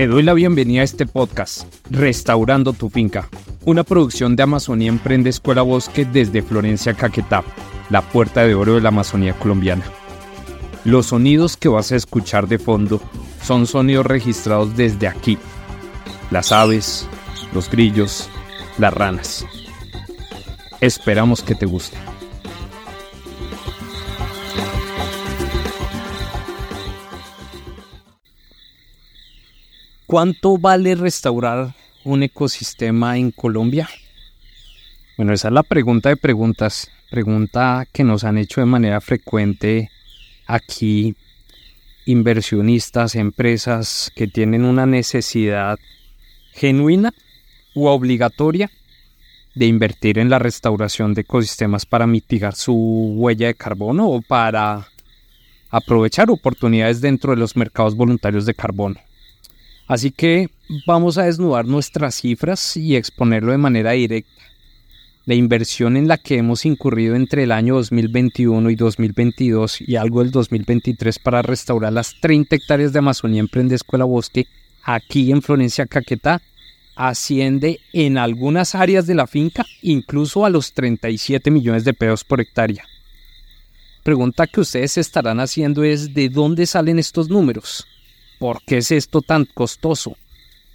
Te doy la bienvenida a este podcast, Restaurando tu finca, una producción de Amazonía Emprende Escuela Bosque desde Florencia, Caquetá, la puerta de oro de la Amazonía colombiana. Los sonidos que vas a escuchar de fondo son sonidos registrados desde aquí. Las aves, los grillos, las ranas. Esperamos que te guste. ¿Cuánto vale restaurar un ecosistema en Colombia? Bueno, esa es la pregunta de preguntas, pregunta que nos han hecho de manera frecuente aquí inversionistas, empresas que tienen una necesidad genuina u obligatoria de invertir en la restauración de ecosistemas para mitigar su huella de carbono o para aprovechar oportunidades dentro de los mercados voluntarios de carbono. Así que vamos a desnudar nuestras cifras y exponerlo de manera directa. La inversión en la que hemos incurrido entre el año 2021 y 2022 y algo del 2023 para restaurar las 30 hectáreas de Amazonía Emprende Escuela Bosque aquí en Florencia, Caquetá, asciende en algunas áreas de la finca incluso a los 37 millones de pesos por hectárea. Pregunta que ustedes estarán haciendo es ¿de dónde salen estos números? ¿Por qué es esto tan costoso?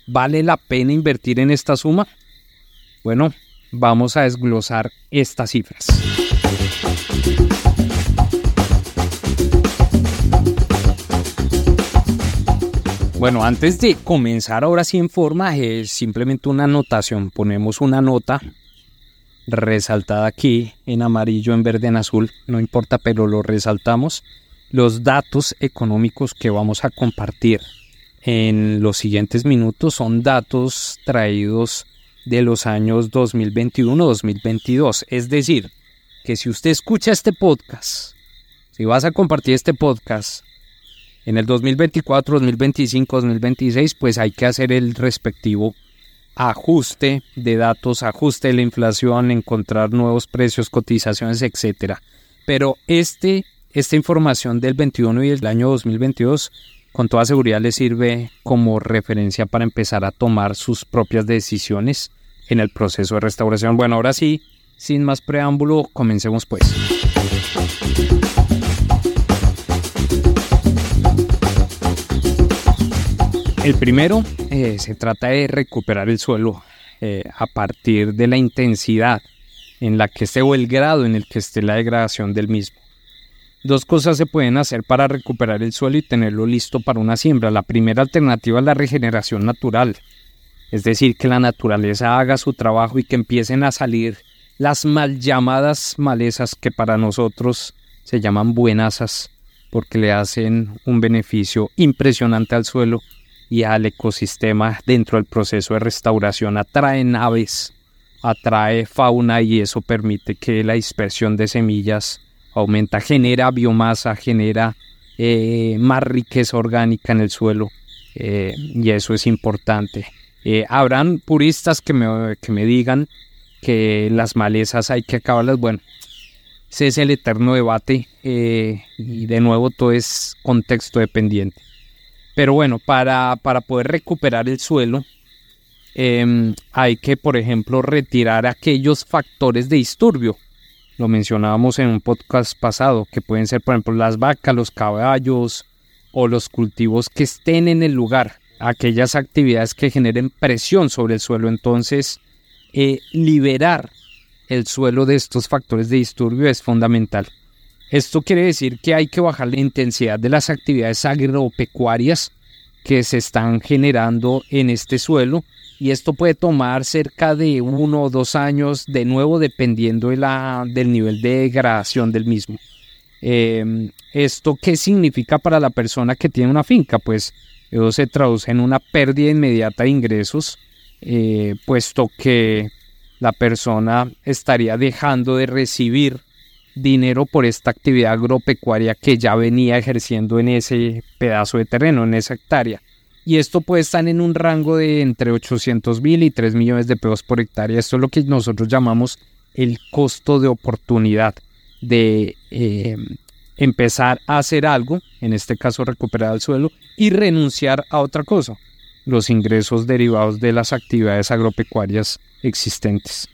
¿Vale la pena invertir en esta suma? Bueno, vamos a desglosar estas cifras. Bueno, antes de comenzar ahora sí en forma, es simplemente una anotación. Ponemos una nota resaltada aquí en amarillo, en verde, en azul, no importa, pero lo resaltamos los datos económicos que vamos a compartir en los siguientes minutos son datos traídos de los años 2021-2022. Es decir, que si usted escucha este podcast, si vas a compartir este podcast en el 2024, 2025, 2026, pues hay que hacer el respectivo ajuste de datos, ajuste de la inflación, encontrar nuevos precios, cotizaciones, etcétera. Pero este esta información del 21 y del año 2022 con toda seguridad le sirve como referencia para empezar a tomar sus propias decisiones en el proceso de restauración. Bueno, ahora sí, sin más preámbulo, comencemos pues. El primero eh, se trata de recuperar el suelo eh, a partir de la intensidad en la que esté o el grado en el que esté la degradación del mismo. Dos cosas se pueden hacer para recuperar el suelo y tenerlo listo para una siembra. La primera alternativa es la regeneración natural, es decir, que la naturaleza haga su trabajo y que empiecen a salir las mal llamadas malezas que para nosotros se llaman buenasas porque le hacen un beneficio impresionante al suelo y al ecosistema dentro del proceso de restauración. Atraen aves, atrae fauna y eso permite que la dispersión de semillas aumenta, genera biomasa, genera eh, más riqueza orgánica en el suelo eh, y eso es importante. Eh, habrán puristas que me, que me digan que las malezas hay que acabarlas. Bueno, ese es el eterno debate y de nuevo todo es contexto dependiente. Pero bueno, para, para poder recuperar el suelo hay que, por ejemplo, retirar aquellos factores de disturbio lo mencionábamos en un podcast pasado, que pueden ser, por ejemplo, las vacas, los caballos o los cultivos que estén en el lugar, aquellas actividades que generen presión sobre el suelo. Entonces, eh, liberar el suelo de estos factores de disturbio es fundamental. Esto quiere decir que hay que bajar la intensidad de las actividades agropecuarias que se están generando en este suelo y esto puede tomar cerca de uno o dos años de nuevo dependiendo de la, del nivel de degradación del mismo. Em, ¿Esto qué significa para la persona que tiene una finca? Pues eso se traduce en una pérdida inmediata de ingresos, eh, puesto que la persona estaría dejando de recibir dinero por esta actividad agropecuaria que ya venía ejerciendo en ese pedazo de terreno, en esa hectárea y esto puede estar en un rango de entre 800 mil y 3 millones de pesos por hectárea. Esto es lo que nosotros llamamos el costo de oportunidad de eh, empezar a hacer algo, en este caso recuperar el suelo, y renunciar a otra cosa. los ingresos derivados de las actividades agropecuarias existentes.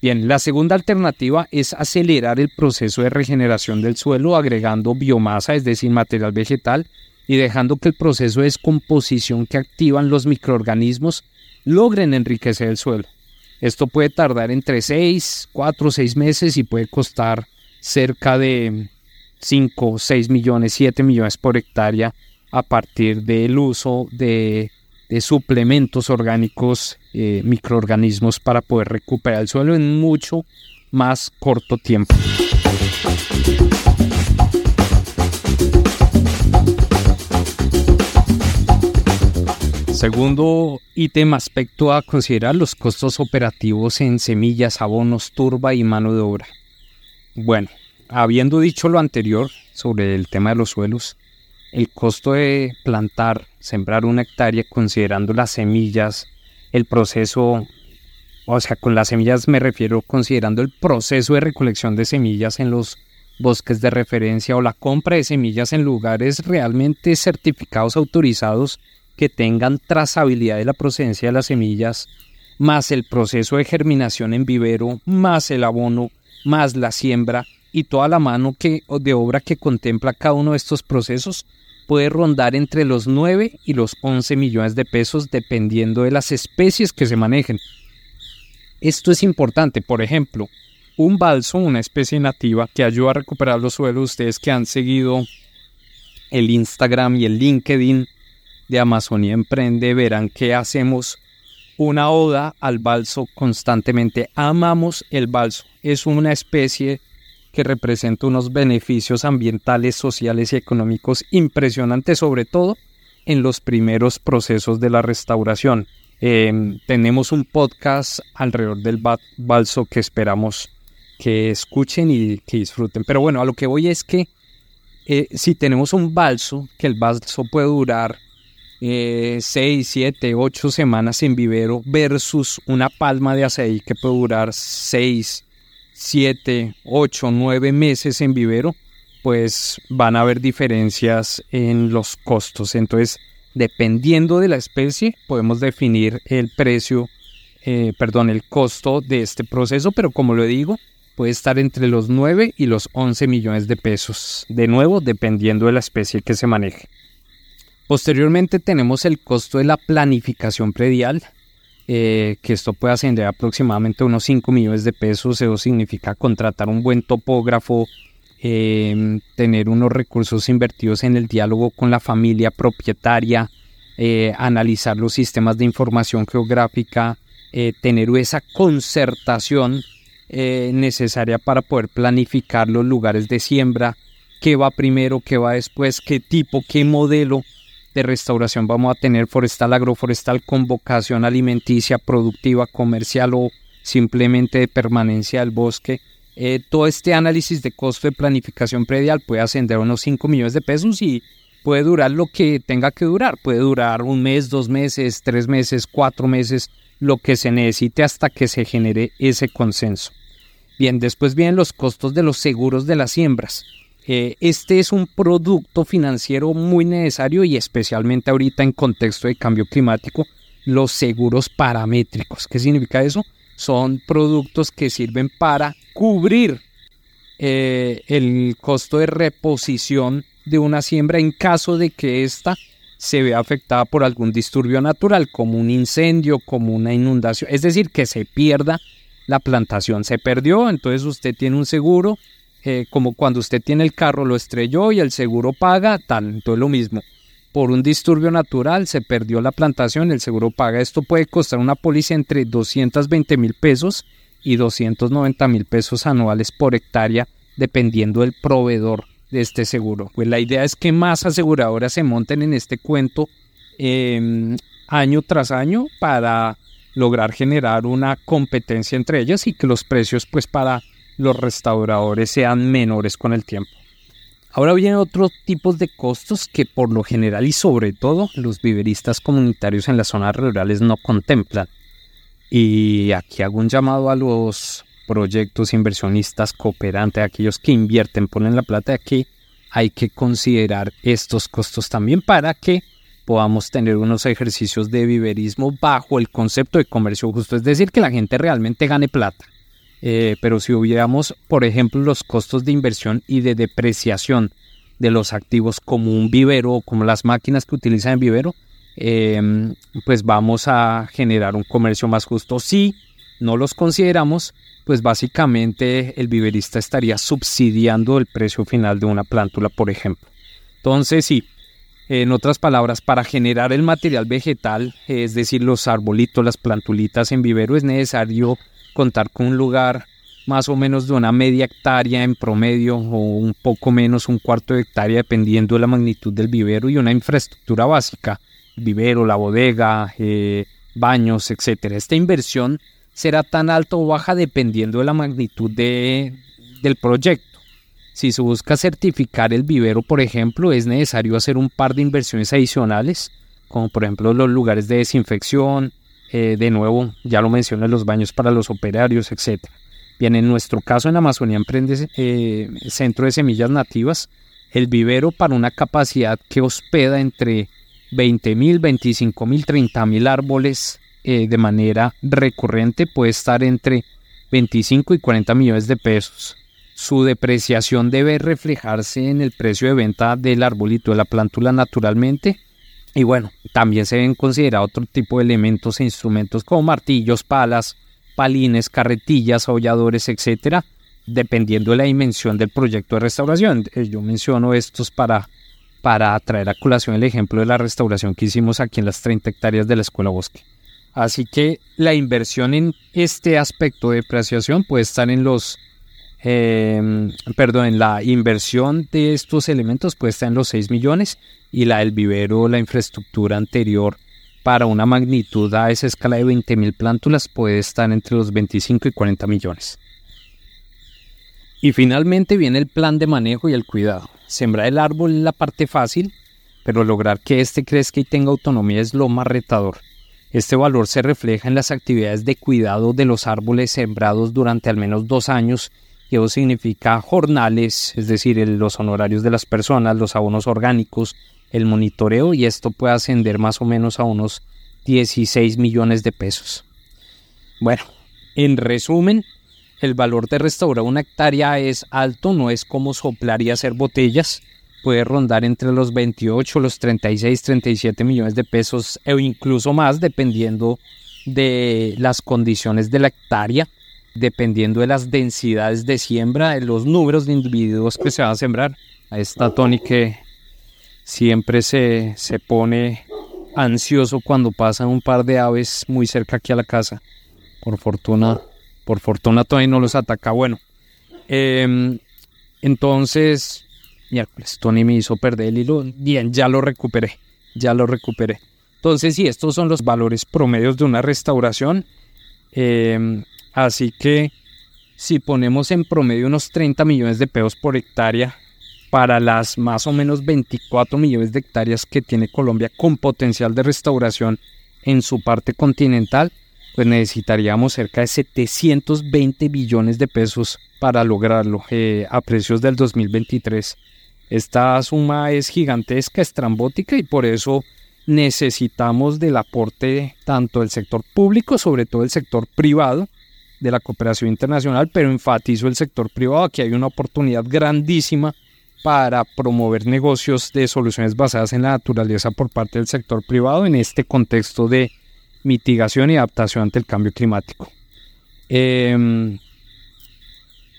Bien, la segunda alternativa es acelerar el proceso de regeneración del suelo agregando biomasa, es decir, material vegetal, y dejando que el proceso de descomposición que activan los microorganismos logren enriquecer el suelo. Esto puede tardar entre 6, 4 o 6 meses y puede costar cerca de 5, 6 millones, 7 millones por hectárea a partir del uso de, suplementos orgánicos, eh, microorganismos para poder recuperar el suelo en mucho más corto tiempo. Segundo ítem aspecto a considerar los costos operativos en semillas, abonos, turba y mano de obra. Bueno, habiendo dicho lo anterior sobre el tema de los suelos, el costo de plantar, sembrar una hectárea considerando las semillas, el proceso, o sea, con las semillas me refiero considerando el proceso de recolección de semillas en los bosques de referencia o la compra de semillas en lugares realmente certificados autorizados que tengan trazabilidad de la procedencia de las semillas, más el proceso de germinación en vivero, más el abono, más la siembra y toda la mano que, de obra que contempla cada uno de estos procesos puede rondar entre los 9 y los 11 millones de pesos dependiendo de las especies que se manejen. Esto es importante, por ejemplo, un balso, una especie nativa que ayuda a recuperar los suelos, ustedes que han seguido el Instagram y el LinkedIn de Amazonía Emprende verán que hacemos una oda al balso constantemente. Amamos el balso. Es una especie que representa unos beneficios ambientales, sociales y económicos impresionantes, sobre todo en los primeros procesos de la restauración. Em, tenemos un podcast alrededor del balso que esperamos que escuchen y que disfruten. Pero bueno, a lo que voy es que eh, si tenemos un balso, que el balso puede durar 6, 7, 8 semanas en vivero versus una palma de aceite que puede durar 6, 7, 8, 9 meses en vivero, pues van a haber diferencias en los costos. Entonces, dependiendo de la especie, podemos definir el precio, eh, perdón, el costo de este proceso, pero como lo digo, puede estar entre los 9 y los 11 millones de pesos. De nuevo, dependiendo de la especie que se maneje. Posteriormente tenemos el costo de la planificación predial, eh, que esto puede ascender aproximadamente a unos 5 millones de pesos. Eso significa contratar un buen topógrafo, em, tener unos recursos invertidos en el diálogo con la familia propietaria, eh, analizar los sistemas de información geográfica, eh, tener esa concertación necesaria para poder planificar los lugares de siembra, qué va primero, qué va después, qué tipo, qué modelo de restauración vamos a tener forestal, agroforestal con vocación alimenticia, productiva, comercial o simplemente de permanencia del bosque. Eh, todo este análisis de costo de planificación predial puede ascender a unos 5 millones de pesos y puede durar lo que tenga que durar. Puede durar un mes, dos meses, tres meses, cuatro meses, lo que se necesite hasta que se genere ese consenso. Bien, después vienen los costos de los seguros de las siembras. Eh, este es un producto financiero muy necesario y especialmente ahorita en contexto de cambio climático, los seguros paramétricos. ¿Qué significa eso? Son productos que sirven para cubrir eh, el costo de reposición de una siembra en caso de que ésta se vea afectada por algún disturbio natural, como un incendio, como una inundación, es decir, que se pierda la plantación. Se perdió, entonces usted tiene un seguro eh, como cuando usted tiene el carro, lo estrelló y el seguro paga, tal, entonces lo mismo. Por un disturbio natural se perdió la plantación, el seguro paga. Esto puede costar una póliza entre 220 mil pesos y 290 mil pesos anuales por hectárea, dependiendo del proveedor de este seguro. Pues la idea es que más aseguradoras se monten en este cuento em, año tras año para lograr generar una competencia entre ellas y que los precios pues para los restauradores sean menores con el tiempo. Ahora vienen otros tipos de costos que por lo general y sobre todo los viveristas comunitarios en las zonas rurales no contemplan. Y aquí hago un llamado a los proyectos inversionistas cooperantes, aquellos que invierten, ponen la plata aquí, hay que considerar estos costos también para que podamos tener unos ejercicios de viverismo bajo el concepto de comercio justo, es decir, que la gente realmente gane plata. Eh, pero si hubiéramos, por ejemplo, los costos de inversión y de depreciación de los activos como un vivero o como las máquinas que utilizan en vivero, em, pues vamos a generar un comercio más justo. Si no los consideramos, pues básicamente el viverista estaría subsidiando el precio final de una plántula, por ejemplo. Entonces, sí, en otras palabras, para generar el material vegetal, es decir, los arbolitos, las plantulitas en vivero, es necesario contar con un lugar más o menos de una media hectárea en promedio o un poco menos, un cuarto de hectárea, dependiendo de la magnitud del vivero y una infraestructura básica, vivero, la bodega, eh, baños, etc. Esta inversión será tan alta o baja dependiendo de la magnitud de, del proyecto. Si se busca certificar el vivero, por ejemplo, es necesario hacer un par de inversiones adicionales, como por ejemplo los lugares de desinfección, eh, de nuevo, ya lo mencioné, los baños para los operarios, etc. Bien, en nuestro caso en Amazonía Emprende eh, Centro de Semillas Nativas, el vivero para una capacidad que hospeda entre 20.000, 25.000, 30.000 árboles eh, de manera recurrente puede estar entre 25 y 40 millones de pesos. Su depreciación debe reflejarse en el precio de venta del arbolito de la plántula naturalmente. Y bueno, también se deben considerar otro tipo de elementos e instrumentos como martillos, palas, palines, carretillas, aulladores, etcétera, dependiendo de la dimensión del proyecto de restauración. Eh, yo menciono estos para, para traer a colación el ejemplo de la restauración que hicimos aquí en las 30 hectáreas de la Escuela Bosque. Así que la inversión en este aspecto de depreciación puede estar en los, em, perdón, la inversión de estos elementos puede estar en los 6 millones y la del vivero, la infraestructura anterior para una magnitud a esa escala de 20.000 plántulas puede estar entre los 25 y 40 millones. Y finalmente viene el plan de manejo y el cuidado. Sembrar el árbol es la parte fácil, pero lograr que éste crezca y tenga autonomía es lo más retador. Este valor se refleja en las actividades de cuidado de los árboles sembrados durante al menos dos años, eso significa jornales, es decir, los honorarios de las personas, los abonos orgánicos, el monitoreo, y esto puede ascender más o menos a unos 16 millones de pesos. Bueno, en resumen, el valor de restaurar una hectárea es alto, no es como soplar y hacer botellas, puede rondar entre los 28, los 36, 37 millones de pesos o incluso más dependiendo de las condiciones de la hectárea, dependiendo de las densidades de siembra, de los números de individuos que se van a sembrar. Ahí está Tony que siempre se, se pone ansioso cuando pasan un par de aves muy cerca aquí a la casa. Por fortuna, por fortuna Tony no los ataca. Bueno, em, entonces miércoles. Tony me hizo perder el hilo. Bien, ya lo recuperé. Ya lo recuperé. Entonces, sí, estos son los valores promedios de una restauración. Em, así que si ponemos en promedio unos 30 millones de pesos por hectárea para las más o menos 24 millones de hectáreas que tiene Colombia con potencial de restauración en su parte continental, pues necesitaríamos cerca de 720 billones de pesos para lograrlo eh, a precios del 2023. Esta suma es gigantesca, estrambótica y por eso necesitamos del aporte tanto del sector público, sobre todo el sector privado, de la cooperación internacional, pero enfatizo el sector privado. Aquí hay una oportunidad grandísima para promover negocios de soluciones basadas en la naturaleza por parte del sector privado en este contexto de mitigación y adaptación ante el cambio climático. Em,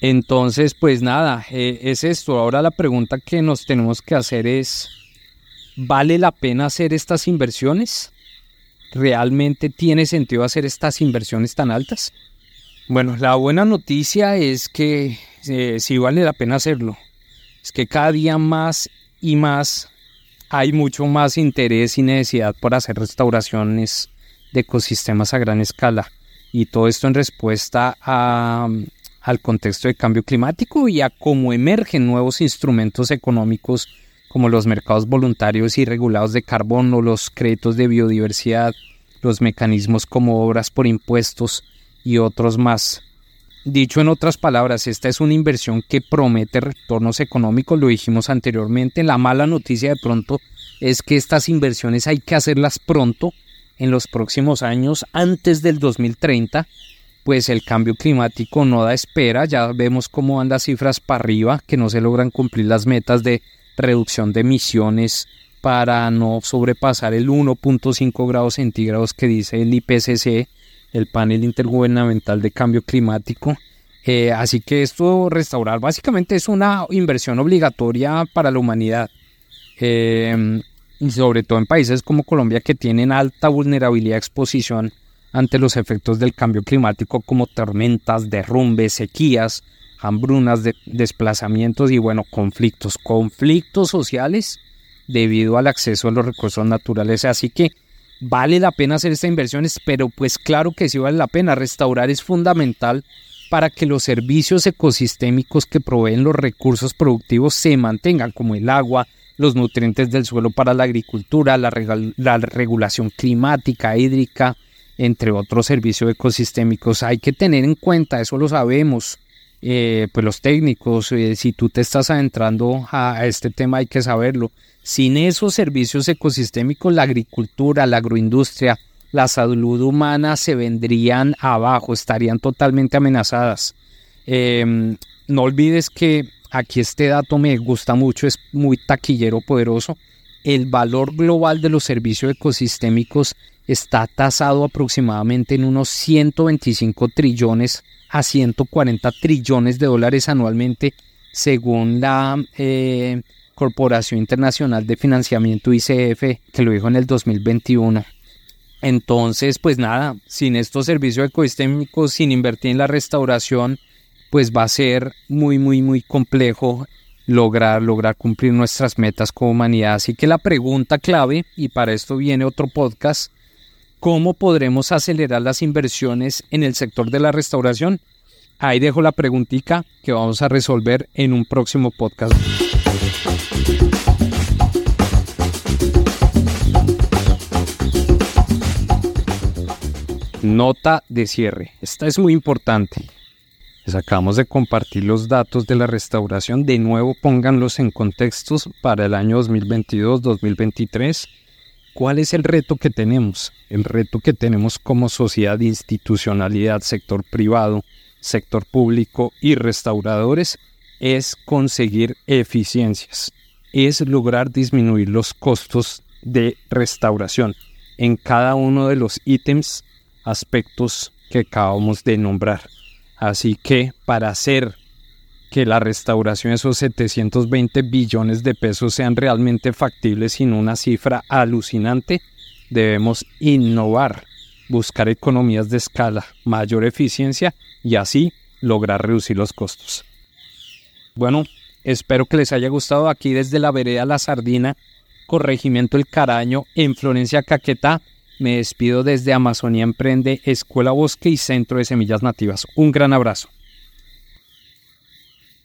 entonces, pues nada, eh, es esto. Ahora la pregunta que nos tenemos que hacer es, ¿vale la pena hacer estas inversiones? ¿Realmente tiene sentido hacer estas inversiones tan altas? Bueno, la buena noticia es que eh, sí vale la pena hacerlo. Es que cada día más y más hay mucho más interés y necesidad por hacer restauraciones de ecosistemas a gran escala. Y todo esto en respuesta a, al contexto de cambio climático y a cómo emergen nuevos instrumentos económicos como los mercados voluntarios y regulados de carbono, los créditos de biodiversidad, los mecanismos como obras por impuestos y otros más. Dicho en otras palabras, esta es una inversión que promete retornos económicos, lo dijimos anteriormente. La mala noticia de pronto es que estas inversiones hay que hacerlas pronto, en los próximos años, antes del 2030, pues el cambio climático no da espera, ya vemos cómo van las cifras para arriba, que no se logran cumplir las metas de reducción de emisiones para no sobrepasar el 1.5 grados centígrados que dice el IPCC, el panel intergubernamental de cambio climático. Eh, así que esto restaurar básicamente es una inversión obligatoria para la humanidad. Eh, y sobre todo en países como Colombia que tienen alta vulnerabilidad exposición ante los efectos del cambio climático como tormentas, derrumbes, sequías, hambrunas, desplazamientos y bueno, conflictos, conflictos sociales debido al acceso a los recursos naturales. Así que vale la pena hacer estas inversiones, pero pues claro que sí vale la pena. Restaurar es fundamental para que los servicios ecosistémicos que proveen los recursos productivos se mantengan, como el agua, los nutrientes del suelo para la agricultura, la, la regulación climática, hídrica, entre otros servicios ecosistémicos. Hay que tener en cuenta, eso lo sabemos, eh, pues los técnicos, eh, si tú te estás adentrando a, este tema hay que saberlo. Sin esos servicios ecosistémicos, la agricultura, la agroindustria, la salud humana se vendrían abajo, estarían totalmente amenazadas. Em, no olvides que aquí este dato me gusta mucho, es muy taquillero poderoso. El valor global de los servicios ecosistémicos está tasado aproximadamente en unos 125 trillones a 140 trillones de dólares anualmente, según la eh, Corporación Internacional de Financiamiento ICF, que lo dijo en el 2021. Entonces, pues nada, sin estos servicios ecosistémicos, sin invertir en la restauración, pues va a ser muy, muy, muy complejo lograr, lograr cumplir nuestras metas como humanidad. Así que la pregunta clave, y para esto viene otro podcast, ¿cómo podremos acelerar las inversiones en el sector de la restauración? Ahí dejo la preguntita que vamos a resolver en un próximo podcast. Nota de cierre. Esta es muy importante. Les acabamos de compartir los datos de la restauración. De nuevo, pónganlos en contextos para el año 2022-2023. ¿Cuál es el reto que tenemos? El reto que tenemos como sociedad, institucionalidad, sector privado, sector público y restauradores es conseguir eficiencias, es lograr disminuir los costos de restauración en cada uno de los ítems, aspectos que acabamos de nombrar. Así que para hacer que la restauración, esos 720 billones de pesos sean realmente factibles sin una cifra alucinante, debemos innovar, buscar economías de escala, mayor eficiencia y así lograr reducir los costos. Bueno, espero que les haya gustado aquí desde la vereda La Sardina, Corregimiento El Caraño, en Florencia Caquetá. Me despido desde Amazonía Emprende, Escuela Bosque y Centro de Semillas Nativas. Un gran abrazo.